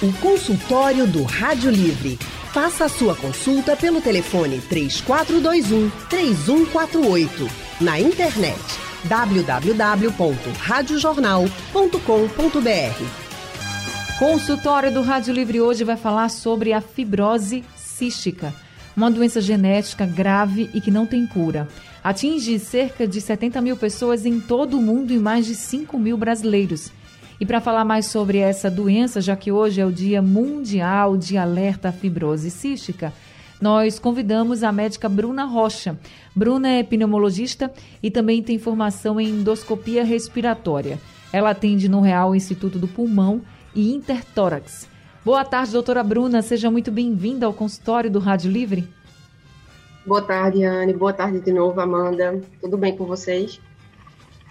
O consultório do Rádio Livre. Faça a sua consulta pelo telefone 3421 3148. Na internet www.radiojornal.com.br. Consultório do Rádio Livre hoje vai falar sobre a fibrose cística, uma doença genética grave e que não tem cura. Atinge cerca de 70 mil pessoas em todo o mundo e mais de 5 mil brasileiros. E para falar mais sobre essa doença, já que hoje é o Dia Mundial de Alerta à Fibrose Cística, nós convidamos a médica Bruna Rocha. Bruna é pneumologista e também tem formação em endoscopia respiratória. Ela atende no Real Instituto do Pulmão e Intertórax. Boa tarde, doutora Bruna. Seja muito bem-vinda ao consultório do Rádio Livre. Boa tarde, Anne. Boa tarde de novo, Amanda. Tudo bem com vocês?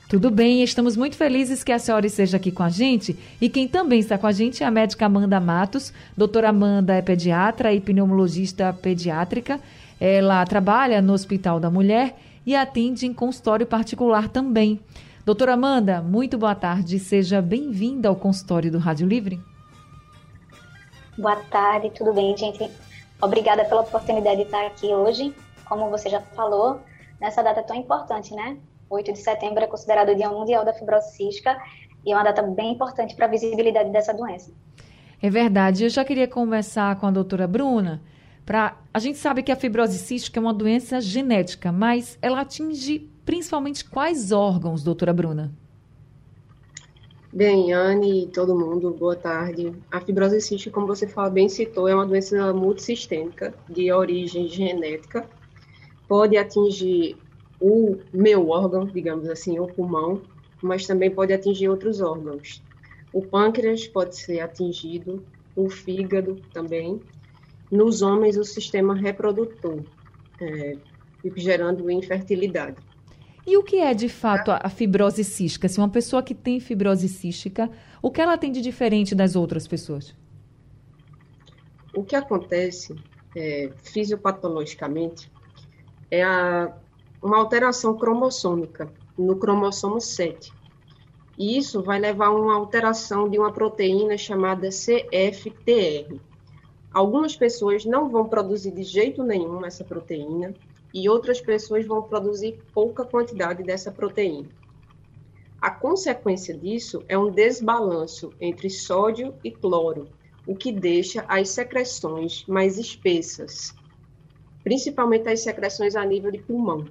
Tudo bem, estamos muito felizes que a senhora esteja aqui com a gente. E quem também está com a gente é a médica Amanda Matos. Doutora Amanda é pediatra e pneumologista pediátrica. Ela trabalha no Hospital da Mulher e atende em consultório particular também. Doutora Amanda, muito boa tarde. Seja bem-vinda ao consultório do Rádio Livre. Boa tarde, tudo bem, gente? Obrigada pela oportunidade de estar aqui hoje. Como você já falou, nessa data tão importante, né? 8 de setembro é considerado o Dia Mundial da Fibrose Cística e é uma data bem importante para a visibilidade dessa doença. É verdade. Eu já queria conversar com a doutora Bruna. Pra... A gente sabe que a fibrose cística é uma doença genética, mas ela atinge principalmente quais órgãos, doutora Bruna? Bem, Anne e todo mundo, boa tarde. A fibrose cística, como você fala, bem citou, é uma doença multissistêmica de origem genética. Pode atingir o meu órgão, digamos assim, o pulmão, mas também pode atingir outros órgãos. O pâncreas pode ser atingido, o fígado também. Nos homens, o sistema reprodutor, é, gerando infertilidade. E o que é de fato a fibrose cística? Se uma pessoa que tem fibrose cística, o que ela tem de diferente das outras pessoas? O que acontece é, fisiopatologicamente é a uma alteração cromossômica no cromossomo 7. E isso vai levar a uma alteração de uma proteína chamada CFTR. Algumas pessoas não vão produzir de jeito nenhum essa proteína e outras pessoas vão produzir pouca quantidade dessa proteína. A consequência disso é um desbalanço entre sódio e cloro, o que deixa as secreções mais espessas, principalmente as secreções a nível de pulmão.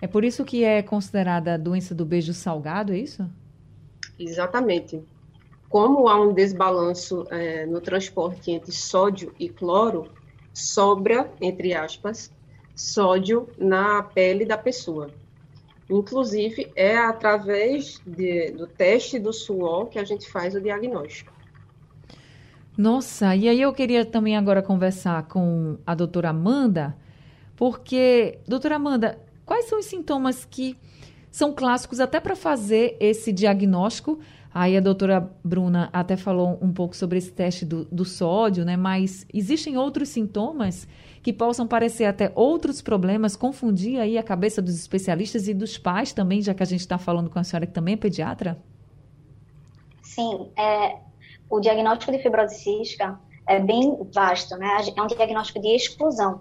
É por isso que é considerada a doença do beijo salgado, é isso? Exatamente. Como há um desbalanço é, no transporte entre sódio e cloro, sobra, entre aspas, sódio na pele da pessoa. Inclusive, é através de, do teste do suor que a gente faz o diagnóstico. Nossa, e aí eu queria também agora conversar com a doutora Amanda, porque, doutora Amanda, Quais são os sintomas que são clássicos até para fazer esse diagnóstico? Aí a doutora Bruna até falou um pouco sobre esse teste do, do sódio, né? Mas existem outros sintomas que possam parecer até outros problemas, confundir aí a cabeça dos especialistas e dos pais também, já que a gente está falando com a senhora que também é pediatra? Sim, é, o diagnóstico de fibrose cística é bem vasto, né? É um diagnóstico de exclusão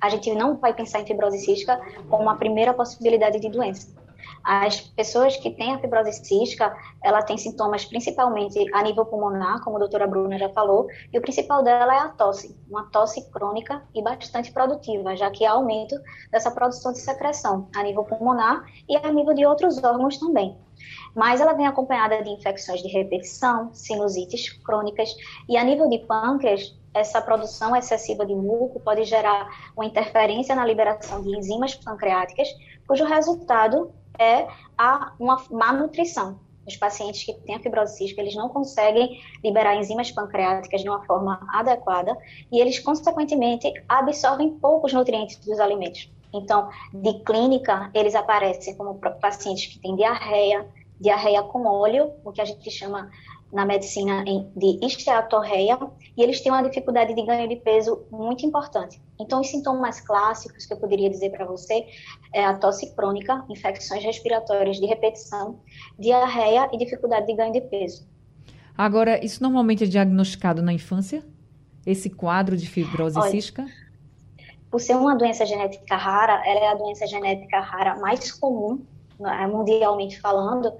a gente não vai pensar em fibrose cística como a primeira possibilidade de doença. As pessoas que têm a fibrose cística, ela tem sintomas principalmente a nível pulmonar, como a doutora Bruna já falou, e o principal dela é a tosse, uma tosse crônica e bastante produtiva, já que há aumento dessa produção de secreção a nível pulmonar e a nível de outros órgãos também. Mas ela vem acompanhada de infecções de repetição, sinusites crônicas e a nível de pâncreas, essa produção excessiva de muco pode gerar uma interferência na liberação de enzimas pancreáticas, cujo resultado é a, uma má nutrição. Os pacientes que têm a fibrose cística, eles não conseguem liberar enzimas pancreáticas de uma forma adequada e eles, consequentemente, absorvem poucos nutrientes dos alimentos. Então, de clínica, eles aparecem como pacientes que têm diarreia, diarreia com óleo, o que a gente chama na medicina de esteatorreia, e eles têm uma dificuldade de ganho de peso muito importante. Então, os sintomas clássicos que eu poderia dizer para você é a tosse crônica, infecções respiratórias de repetição, diarreia e dificuldade de ganho de peso. Agora, isso normalmente é diagnosticado na infância? Esse quadro de fibrose Olha, cística? Por ser uma doença genética rara, ela é a doença genética rara mais comum, né, mundialmente falando,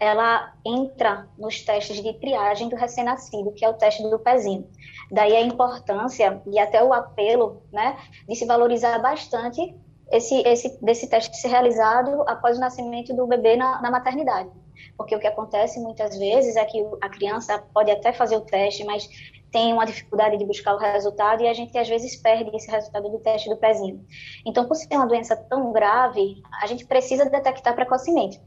ela entra nos testes de triagem do recém-nascido, que é o teste do pezinho. Daí a importância e até o apelo, né, de se valorizar bastante esse, esse desse teste ser realizado após o nascimento do bebê na, na maternidade. Porque o que acontece muitas vezes é que a criança pode até fazer o teste, mas tem uma dificuldade de buscar o resultado e a gente às vezes perde esse resultado do teste do pezinho. Então, por ser uma doença tão grave, a gente precisa detectar precocemente.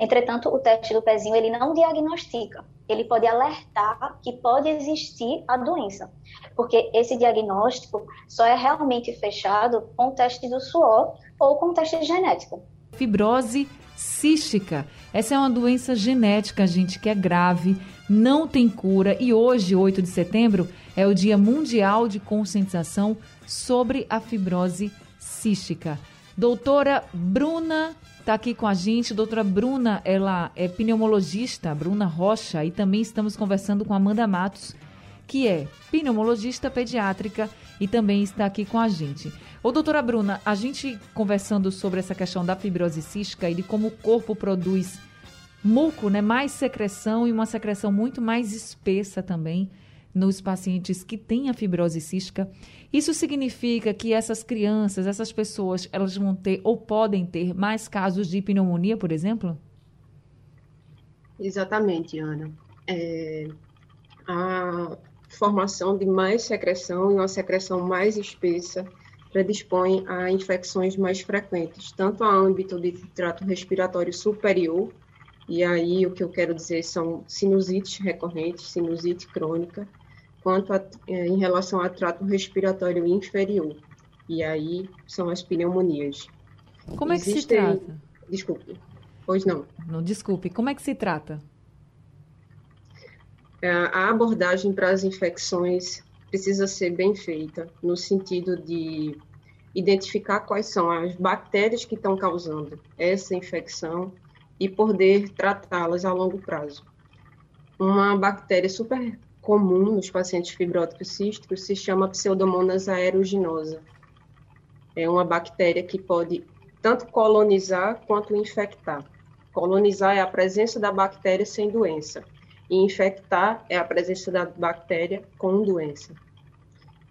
Entretanto, o teste do pezinho ele não diagnostica, ele pode alertar que pode existir a doença, porque esse diagnóstico só é realmente fechado com o teste do suor ou com o teste genético. Fibrose cística. Essa é uma doença genética, gente, que é grave, não tem cura e hoje, 8 de setembro, é o Dia Mundial de Conscientização sobre a fibrose cística. Doutora Bruna está aqui com a gente. Doutora Bruna, ela é pneumologista, Bruna Rocha, e também estamos conversando com Amanda Matos, que é pneumologista pediátrica e também está aqui com a gente. Ô, doutora Bruna, a gente conversando sobre essa questão da fibrose cística e de como o corpo produz muco, né, mais secreção e uma secreção muito mais espessa também nos pacientes que têm a fibrose cística. Isso significa que essas crianças, essas pessoas, elas vão ter ou podem ter mais casos de pneumonia, por exemplo? Exatamente, Ana. É, a formação de mais secreção e uma secreção mais espessa predispõe a infecções mais frequentes, tanto a âmbito de trato respiratório superior, e aí o que eu quero dizer são sinusites recorrentes, sinusite crônica, quanto a, é, em relação ao trato respiratório inferior. E aí são as pneumonias. Como é que se trata? Desculpe. Pois não. Não, desculpe. Como é que se trata? É, a abordagem para as infecções precisa ser bem feita, no sentido de identificar quais são as bactérias que estão causando essa infecção e poder tratá-las a longo prazo. Uma bactéria super comum nos pacientes fibróticos císticos se chama Pseudomonas aeruginosa. É uma bactéria que pode tanto colonizar quanto infectar. Colonizar é a presença da bactéria sem doença, e infectar é a presença da bactéria com doença.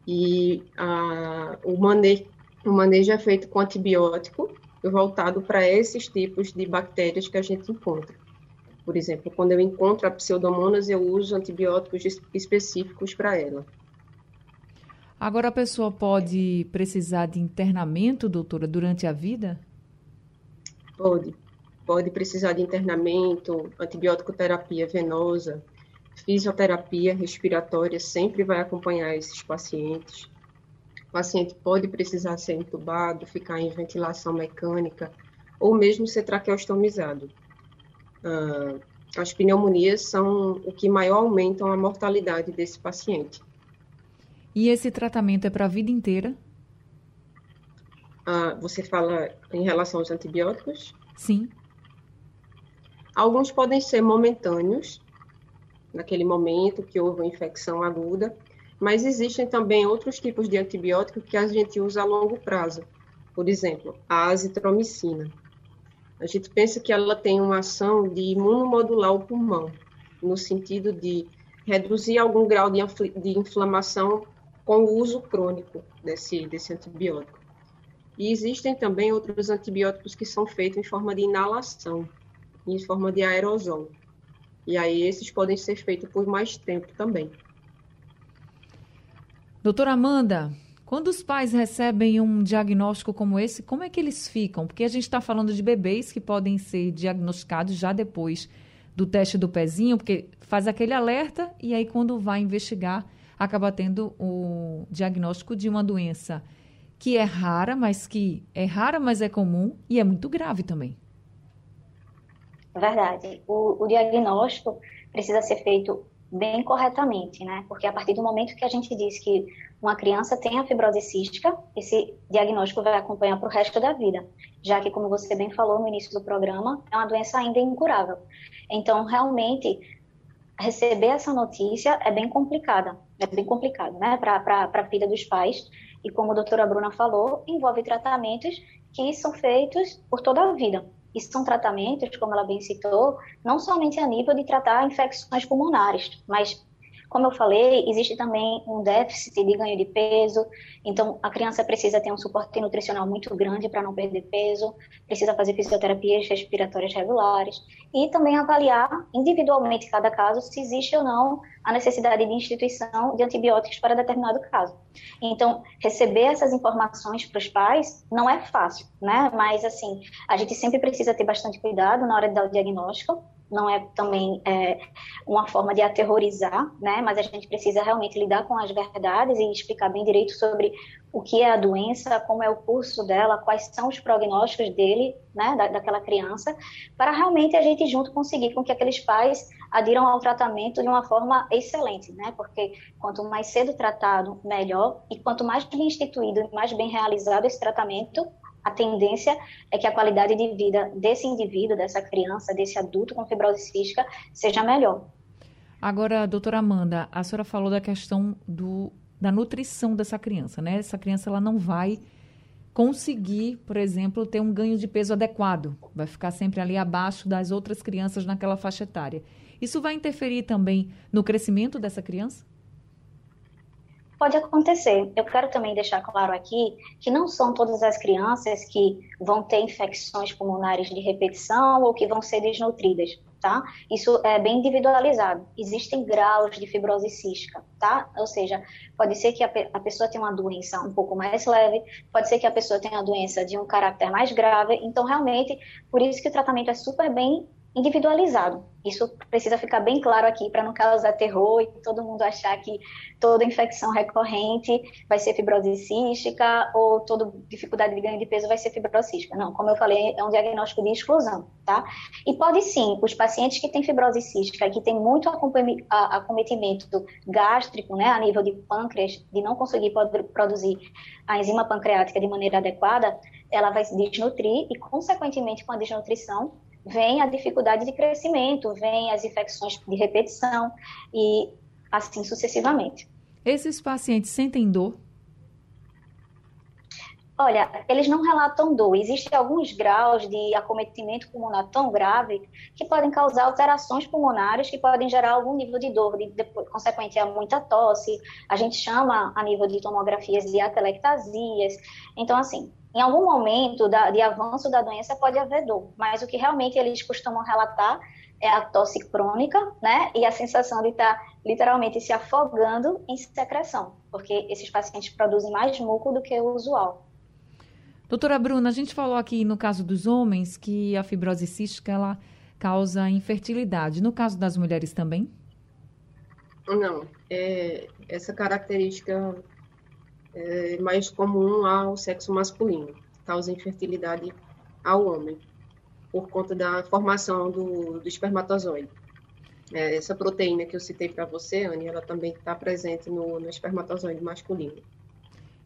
E a, o, o manejo é feito com antibiótico voltado para esses tipos de bactérias que a gente encontra. Por exemplo, quando eu encontro a pseudomonas, eu uso antibióticos específicos para ela. Agora, a pessoa pode precisar de internamento, doutora, durante a vida? Pode. Pode precisar de internamento, antibiótico terapia venosa, fisioterapia respiratória sempre vai acompanhar esses pacientes. O paciente pode precisar ser entubado, ficar em ventilação mecânica ou mesmo ser traqueostomizado. Uh, as pneumonias são o que maior aumentam a mortalidade desse paciente. E esse tratamento é para a vida inteira? Uh, você fala em relação aos antibióticos? Sim. Alguns podem ser momentâneos, naquele momento que houve uma infecção aguda, mas existem também outros tipos de antibiótico que a gente usa a longo prazo. Por exemplo, a azitromicina a gente pensa que ela tem uma ação de imunomodular o pulmão, no sentido de reduzir algum grau de, de inflamação com o uso crônico desse, desse antibiótico. E existem também outros antibióticos que são feitos em forma de inalação, em forma de aerosol. E aí esses podem ser feitos por mais tempo também. Doutora Amanda, quando os pais recebem um diagnóstico como esse, como é que eles ficam? Porque a gente está falando de bebês que podem ser diagnosticados já depois do teste do pezinho, porque faz aquele alerta e aí quando vai investigar acaba tendo o diagnóstico de uma doença que é rara, mas que é rara, mas é comum e é muito grave também. Verdade. O, o diagnóstico precisa ser feito bem corretamente, né? Porque a partir do momento que a gente diz que uma criança tem a fibrose cística, esse diagnóstico vai acompanhar para o resto da vida, já que, como você bem falou no início do programa, é uma doença ainda incurável. Então, realmente, receber essa notícia é bem complicada, é bem complicado, né, para a vida dos pais. E como a doutora Bruna falou, envolve tratamentos que são feitos por toda a vida. E são tratamentos, como ela bem citou, não somente a nível de tratar infecções pulmonares, mas como eu falei, existe também um déficit de ganho de peso, então a criança precisa ter um suporte nutricional muito grande para não perder peso, precisa fazer fisioterapias respiratórias regulares e também avaliar individualmente cada caso se existe ou não a necessidade de instituição de antibióticos para determinado caso. Então, receber essas informações para os pais não é fácil, né? Mas assim, a gente sempre precisa ter bastante cuidado na hora de dar o diagnóstico não é também é, uma forma de aterrorizar, né? Mas a gente precisa realmente lidar com as verdades e explicar bem direito sobre o que é a doença, como é o curso dela, quais são os prognósticos dele, né, da, daquela criança, para realmente a gente junto conseguir com que aqueles pais adiram ao tratamento de uma forma excelente, né? Porque quanto mais cedo tratado, melhor, e quanto mais bem instituído e mais bem realizado esse tratamento, a tendência é que a qualidade de vida desse indivíduo, dessa criança, desse adulto com fibrose cística seja melhor. Agora, doutora Amanda, a senhora falou da questão do, da nutrição dessa criança, né? Essa criança ela não vai conseguir, por exemplo, ter um ganho de peso adequado, vai ficar sempre ali abaixo das outras crianças naquela faixa etária. Isso vai interferir também no crescimento dessa criança? Pode acontecer. Eu quero também deixar claro aqui que não são todas as crianças que vão ter infecções pulmonares de repetição ou que vão ser desnutridas, tá? Isso é bem individualizado. Existem graus de fibrose cística, tá? Ou seja, pode ser que a, a pessoa tenha uma doença um pouco mais leve, pode ser que a pessoa tenha uma doença de um caráter mais grave. Então, realmente, por isso que o tratamento é super bem individualizado. Isso precisa ficar bem claro aqui para não causar terror e todo mundo achar que toda infecção recorrente vai ser fibrose cística ou toda dificuldade de ganho de peso vai ser fibrose cística. Não, como eu falei, é um diagnóstico de exclusão, tá? E pode sim, os pacientes que têm fibrose cística, que têm muito acometimento gástrico, né, a nível de pâncreas, de não conseguir produzir a enzima pancreática de maneira adequada, ela vai se desnutrir e, consequentemente, com a desnutrição, vem a dificuldade de crescimento, vem as infecções de repetição e assim sucessivamente. Esses pacientes sentem dor? Olha, eles não relatam dor. Existem alguns graus de acometimento pulmonar tão grave que podem causar alterações pulmonares que podem gerar algum nível de dor, de, de, consequente a muita tosse. A gente chama a nível de tomografias de atelectasias. Então, assim, em algum momento da, de avanço da doença pode haver dor, mas o que realmente eles costumam relatar é a tosse crônica, né? E a sensação de estar literalmente se afogando em secreção, porque esses pacientes produzem mais muco do que o usual. Doutora Bruna, a gente falou aqui no caso dos homens que a fibrose cística ela causa infertilidade. No caso das mulheres também? Não. É, essa característica é mais comum ao sexo masculino, causa infertilidade ao homem, por conta da formação do, do espermatozoide. É, essa proteína que eu citei para você, Anne, ela também está presente no, no espermatozoide masculino.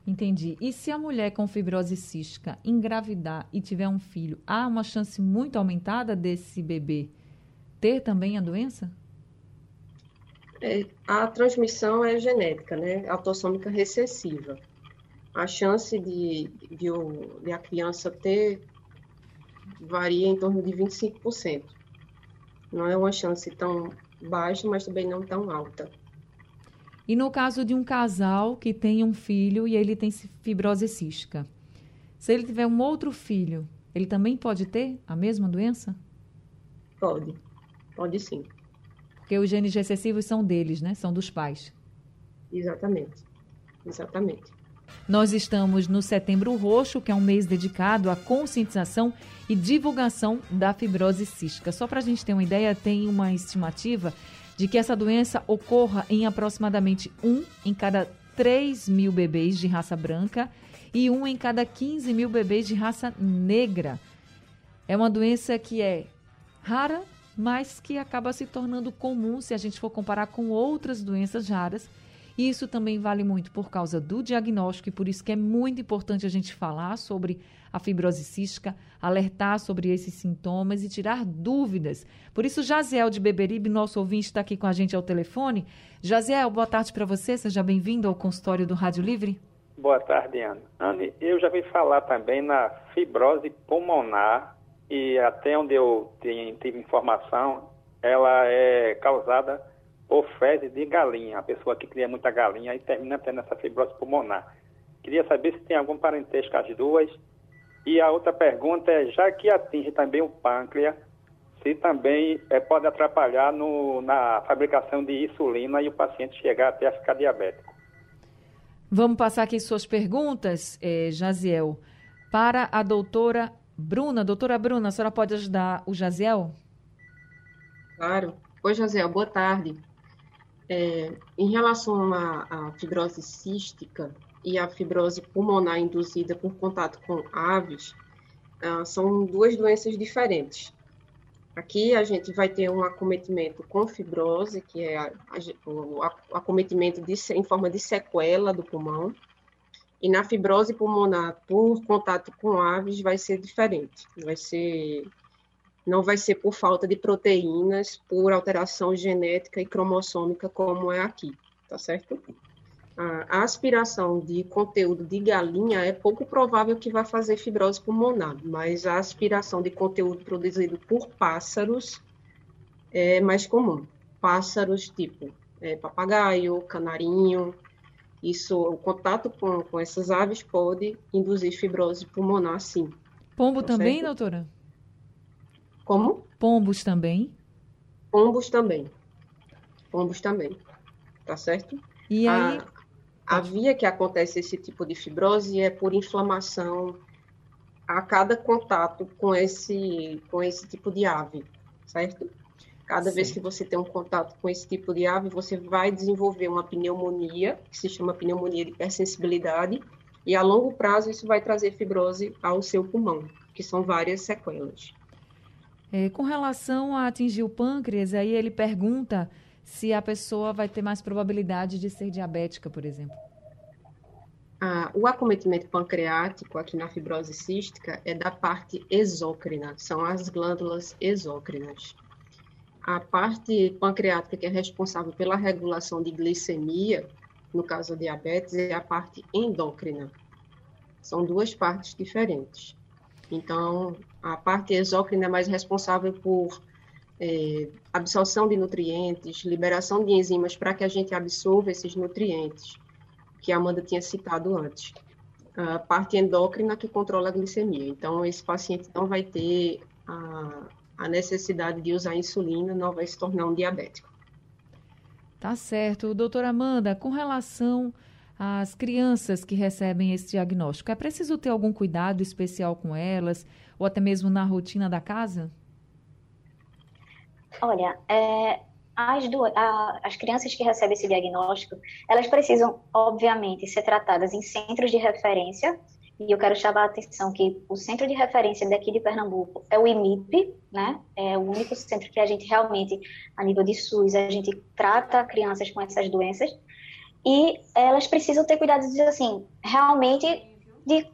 Entendi. E se a mulher com fibrose cística engravidar e tiver um filho, há uma chance muito aumentada desse bebê ter também a doença? É, a transmissão é genética, né? Autossômica recessiva. A chance de, de, de a criança ter varia em torno de 25%. Não é uma chance tão baixa, mas também não tão alta. E no caso de um casal que tem um filho e ele tem fibrose cística, se ele tiver um outro filho, ele também pode ter a mesma doença? Pode, pode sim. Porque os genes recessivos são deles, né? São dos pais. Exatamente, exatamente. Nós estamos no Setembro Roxo, que é um mês dedicado à conscientização e divulgação da fibrose cística. Só para a gente ter uma ideia, tem uma estimativa de que essa doença ocorra em aproximadamente um em cada 3 mil bebês de raça branca e um em cada 15 mil bebês de raça negra. É uma doença que é rara, mas que acaba se tornando comum se a gente for comparar com outras doenças raras E isso também vale muito por causa do diagnóstico e por isso que é muito importante a gente falar sobre a fibrose cística, alertar sobre esses sintomas e tirar dúvidas. Por isso, Jaziel de Beberibe, nosso ouvinte, está aqui com a gente ao telefone. Jaziel, boa tarde para você, seja bem-vindo ao consultório do Rádio Livre. Boa tarde, Ana. Anne, eu já vi falar também na fibrose pulmonar e até onde eu tive informação, ela é causada por fezes de galinha. A pessoa que cria muita galinha e termina tendo essa fibrose pulmonar. Queria saber se tem algum parentesco as duas. E a outra pergunta é, já que atinge também o pâncreas, se também é, pode atrapalhar no, na fabricação de insulina e o paciente chegar até a ficar diabético. Vamos passar aqui suas perguntas, eh, Jaziel, para a doutora Bruna. Doutora Bruna, a senhora pode ajudar o Jaziel? Claro. Oi, Jaziel, boa tarde. É, em relação à, fibrose cística e à fibrose pulmonar induzida por contato com aves, ah, são duas doenças diferentes. Aqui a gente vai ter um acometimento com fibrose, que é a, a, o acometimento de, em forma de sequela do pulmão, e na fibrose pulmonar por contato com aves vai ser diferente. Vai ser não vai ser por falta de proteínas, por alteração genética e cromossômica como é aqui, tá certo? A aspiração de conteúdo de galinha é pouco provável que vá fazer fibrose pulmonar, mas a aspiração de conteúdo produzido por pássaros é mais comum. Pássaros tipo é, papagaio, canarinho, isso, o contato com, com essas aves pode induzir fibrose pulmonar, sim. Pombo tá também, certo? doutora? Como? Pombos também? Pombos também. Pombos também. Tá certo? E aí? A, a via que acontece esse tipo de fibrose é por inflamação a cada contato com esse, com esse tipo de ave, certo? Cada Sim. vez que você tem um contato com esse tipo de ave, você vai desenvolver uma pneumonia, que se chama pneumonia de hipersensibilidade, e a longo prazo isso vai trazer fibrose ao seu pulmão, que são várias sequelas. É, com relação a atingir o pâncreas, aí ele pergunta se a pessoa vai ter mais probabilidade de ser diabética, por exemplo. Ah, o acometimento pancreático aqui na fibrose cística é da parte exócrina, são as glândulas exócrinas a parte pancreática que é responsável pela regulação de glicemia, no caso da diabetes, é a parte endócrina. São duas partes diferentes. Então, a parte exócrina é mais responsável por é, absorção de nutrientes, liberação de enzimas para que a gente absorva esses nutrientes, que a Amanda tinha citado antes. A parte endócrina que controla a glicemia. Então, esse paciente não vai ter a, a necessidade de usar insulina não vai se tornar um diabético. Tá certo. Doutora Amanda, com relação às crianças que recebem esse diagnóstico, é preciso ter algum cuidado especial com elas, ou até mesmo na rotina da casa? Olha, é, as, duas, a, as crianças que recebem esse diagnóstico, elas precisam, obviamente, ser tratadas em centros de referência e eu quero chamar a atenção que o centro de referência daqui de Pernambuco é o IMIP, né? É o único centro que a gente realmente, a nível de SUS, a gente trata crianças com essas doenças. E elas precisam ter cuidado assim, realmente de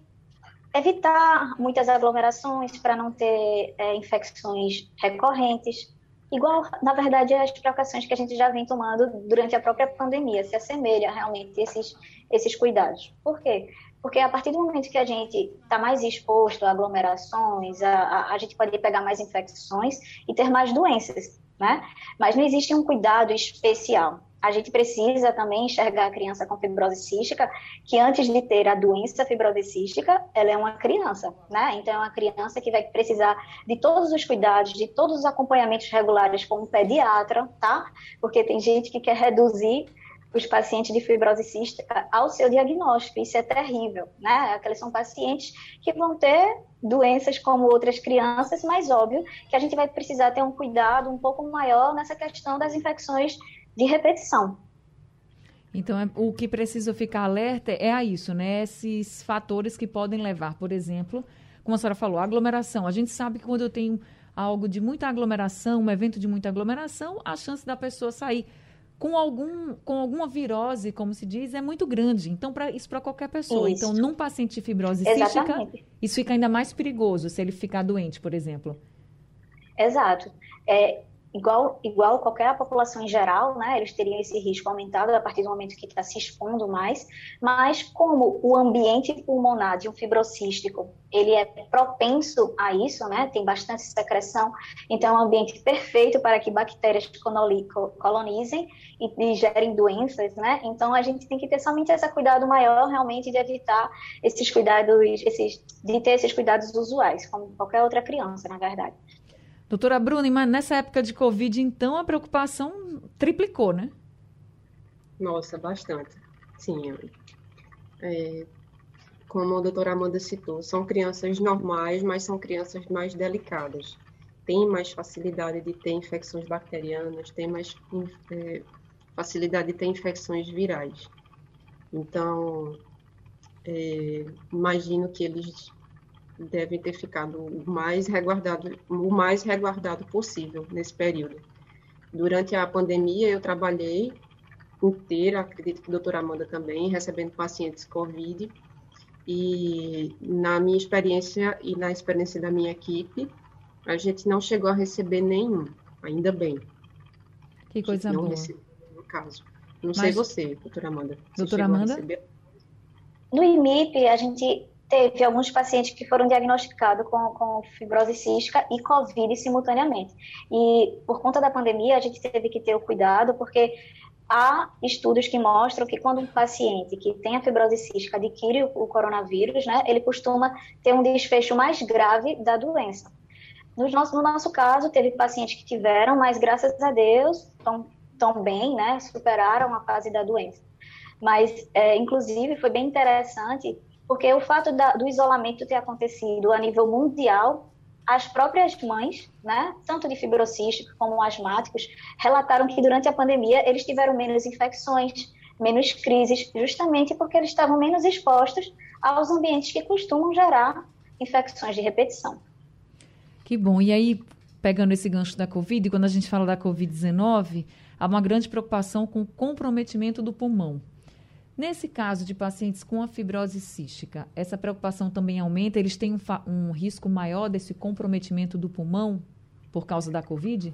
evitar muitas aglomerações para não ter é, infecções recorrentes. Igual, na verdade, as precauções que a gente já vem tomando durante a própria pandemia, se assemelha realmente esses, esses cuidados. Por quê? Porque a partir do momento que a gente está mais exposto a aglomerações, a, a, a, gente pode pegar mais infecções e ter mais doenças, né? Mas não existe um cuidado especial. A gente precisa também enxergar a criança com fibrose cística, que antes de ter a doença fibrose cística, ela é uma criança, né? Então é uma criança que vai precisar de todos os cuidados, de todos os acompanhamentos regulares com um pediatra, tá? Porque tem gente que quer reduzir os pacientes de fibrose cística ao seu diagnóstico. Isso é terrível, né? Aqueles são pacientes que vão ter doenças como outras crianças, mas óbvio que a gente vai precisar ter um cuidado um pouco maior nessa questão das infecções de repetição. Então, é, o que precisa ficar alerta é a isso, né? Esses fatores que podem levar, por exemplo, como a senhora falou, aglomeração. A gente sabe que quando eu tenho algo de muita aglomeração, um evento de muita aglomeração, a chance da pessoa sair com, algum, com alguma virose, como se diz, é muito grande. Então, pra, isso para qualquer pessoa. Isso. Então, num paciente de fibrose Exatamente. cística, isso fica ainda mais perigoso se ele ficar doente, por exemplo. Exato. É, igual, igual qualquer população em geral, né, eles teriam esse risco aumentado a partir do momento que está se expondo mais, mas como o ambiente pulmonar de um fibrocístico, ele é propenso a isso, né, tem bastante secreção, então é um ambiente perfeito para que bactérias colonizem e, e gerem doenças, né, então a gente tem que ter somente esse cuidado maior realmente de evitar esses cuidados, esses, de ter esses cuidados usuais, como qualquer outra criança, na verdade. Doutora Bruna, mas nessa época de Covid, então, a preocupação triplicou, né? Nossa, bastante. Sim. É, como a doutora Amanda citou, são crianças normais, mas são crianças mais delicadas. Tem mais facilidade de ter infecções bacterianas, tem mais é, facilidade de ter infecções virais. Então, é, imagino que eles devem ter ficado o mais resguardado, o mais resguardado possível nesse período. Durante a pandemia, eu trabalhei inteira, acredito que a doutora Amanda também, recebendo pacientes COVID, e na minha experiência e na experiência da minha equipe, a gente não chegou a receber nenhum, ainda bem. Que coisa não boa. Recebeu, no caso. Não Mas, sei você, doutora Amanda. Doutora Amanda? No IMIP, a gente teve alguns pacientes que foram diagnosticados com, com fibrose cística e Covid simultaneamente. E por conta da pandemia, a gente teve que ter o cuidado, porque há estudos que mostram que quando um paciente que tem a fibrose cística adquire o, coronavírus, né, ele costuma ter um desfecho mais grave da doença. No nosso, no nosso caso, teve pacientes que tiveram, mas graças a Deus estão tão bem, né, superaram a fase da doença. Mas, é, inclusive, foi bem interessante porque o fato da, do isolamento ter acontecido a nível mundial, as próprias mães, né, tanto de fibrocísticos como asmáticos, relataram que durante a pandemia eles tiveram menos infecções, menos crises, justamente porque eles estavam menos expostos aos ambientes que costumam gerar infecções de repetição. Que bom. E aí, pegando esse gancho da Covid, quando a gente fala da Covid-19, há uma grande preocupação com o comprometimento do pulmão. Nesse caso de pacientes com a fibrose cística, essa preocupação também aumenta? Eles têm um, um risco maior desse comprometimento do pulmão por causa da Covid?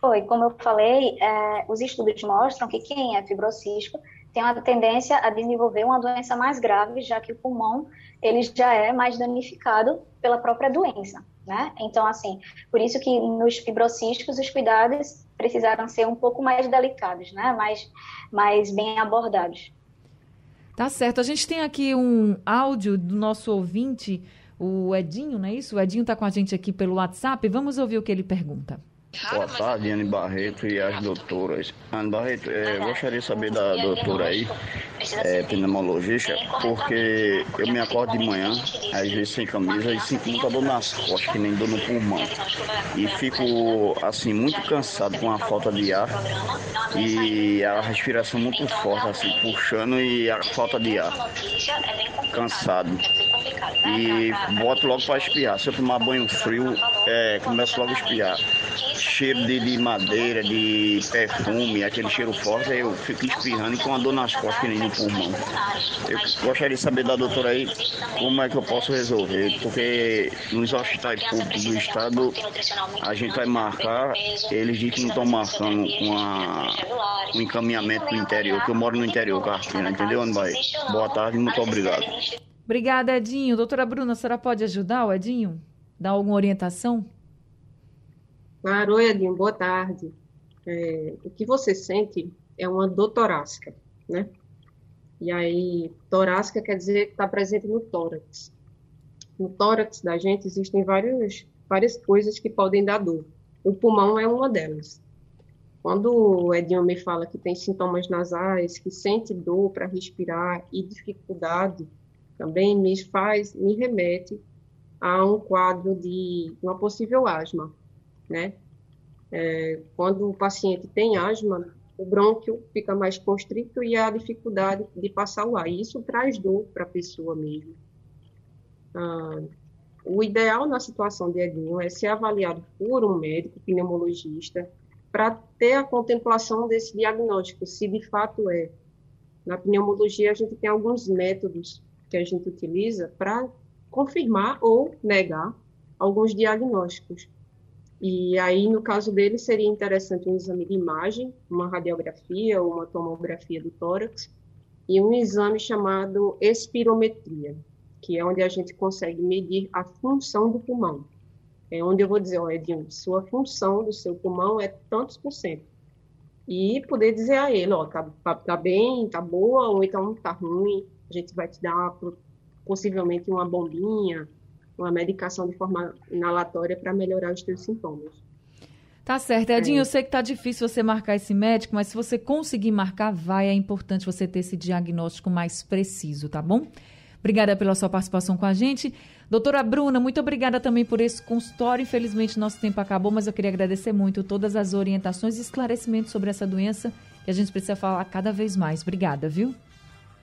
Foi, como eu falei, é, os estudos mostram que quem é fibrocístico tem uma tendência a desenvolver uma doença mais grave, já que o pulmão ele já é mais danificado pela própria doença, né? Então, assim, por isso que nos fibrocísticos os cuidados precisaram ser um pouco mais delicados, né? Mais, mais bem abordados. Tá certo. A gente tem aqui um áudio do nosso ouvinte, o Edinho, não é isso? O Edinho está com a gente aqui pelo WhatsApp. Vamos ouvir o que ele pergunta. Boa tarde, Anne Barreto e as doutoras. Anne Barreto, é, gostaria de saber da doutora aí, é, pneumologista, porque eu me acordo de manhã, às vezes sem camisa, e sinto muita dor nas costas, que nem dor no pulmão. E fico, assim, muito cansado com a falta de ar e a respiração muito forte, assim, puxando e a falta de ar. Cansado. E boto logo para espiar. Se eu tomar banho frio, é, começo logo a espiar cheiro de, de, madeira, de perfume, aquele cheiro forte, eu fico espirrando e com a dor nas costas que nem no pulmão. Eu gostaria de saber da doutora aí como é que eu posso resolver, porque nos hospitais públicos do estado a gente vai marcar, eles dizem que não estão marcando com a, o encaminhamento do interior, que eu moro no interior, Cartina, entendeu, Anbai? Boa tarde, muito obrigado. Obrigada, Edinho. Doutora Bruna, a senhora pode ajudar o Edinho? Dar alguma orientação? Claro, oi Edinho, boa tarde. É, o que você sente é uma dor torácica, né? E aí, torácica quer dizer que está presente no tórax. No tórax da gente existem várias, várias coisas que podem dar dor. O pulmão é uma delas. Quando o Edinho me fala que tem sintomas nasais, que sente dor para respirar e dificuldade, também me faz, me remete a um quadro de uma possível asma né? É, quando o paciente tem asma, o brônquio fica mais constrito e há dificuldade de passar o ar. E isso traz dor para a pessoa mesmo. Ah, o ideal na situação de Edinho é ser avaliado por um médico pneumologista para ter a contemplação desse diagnóstico, se de fato é. Na pneumologia, a gente tem alguns métodos que a gente utiliza para confirmar ou negar alguns diagnósticos. E aí, no caso dele, seria interessante um exame de imagem, uma radiografia ou uma tomografia do tórax, e um exame chamado espirometria, que é onde a gente consegue medir a função do pulmão. É onde eu vou dizer, ó, Edinho, sua função do seu pulmão é tantos por cento. E poder dizer a ele, ó, tá, tá, tá bem, tá boa, ou então tá ruim, a gente vai te dar possivelmente uma bombinha, uma medicação de forma inalatória para melhorar os teus sintomas. Tá certo. Edinho, é. eu sei que tá difícil você marcar esse médico, mas se você conseguir marcar, vai. É importante você ter esse diagnóstico mais preciso, tá bom? Obrigada pela sua participação com a gente. Doutora Bruna, muito obrigada também por esse consultório. Infelizmente, nosso tempo acabou, mas eu queria agradecer muito todas as orientações e esclarecimentos sobre essa doença que a gente precisa falar cada vez mais. Obrigada, viu?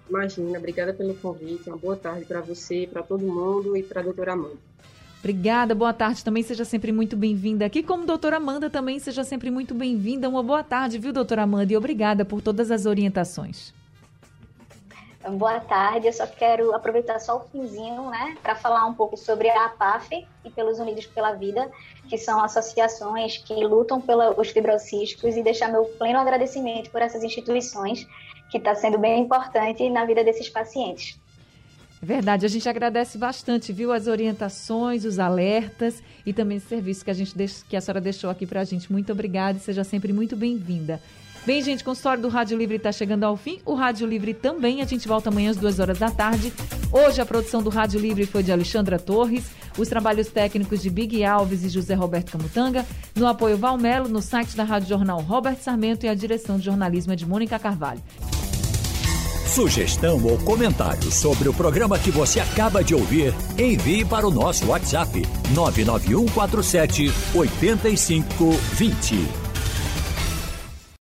Imagina, obrigada pelo convite. Uma boa tarde para você, para todo mundo e para a doutora Amanda. Obrigada, boa tarde também, seja sempre muito bem-vinda aqui. Como doutora Amanda também, seja sempre muito bem-vinda. Uma boa tarde, viu, doutora Amanda? E obrigada por todas as orientações. Boa tarde, eu só quero aproveitar só o finzinho, né, para falar um pouco sobre a APAF e pelos Unidos pela Vida, que são associações que lutam pelos fibrocísticos e deixar meu pleno agradecimento por essas instituições, que está sendo bem importante na vida desses pacientes. Verdade, a gente agradece bastante, viu, as orientações, os alertas e também esse serviço que a, gente que a senhora deixou aqui para a gente. Muito obrigada e seja sempre muito bem-vinda. Bem, gente, o consultório do Rádio Livre está chegando ao fim. O Rádio Livre também. A gente volta amanhã às duas horas da tarde. Hoje a produção do Rádio Livre foi de Alexandra Torres. Os trabalhos técnicos de Big Alves e José Roberto Camutanga. No apoio Valmelo, no site da Rádio Jornal Robert Sarmento e a direção de jornalismo é de Mônica Carvalho. Sugestão ou comentário sobre o programa que você acaba de ouvir, envie para o nosso WhatsApp 99147 8520.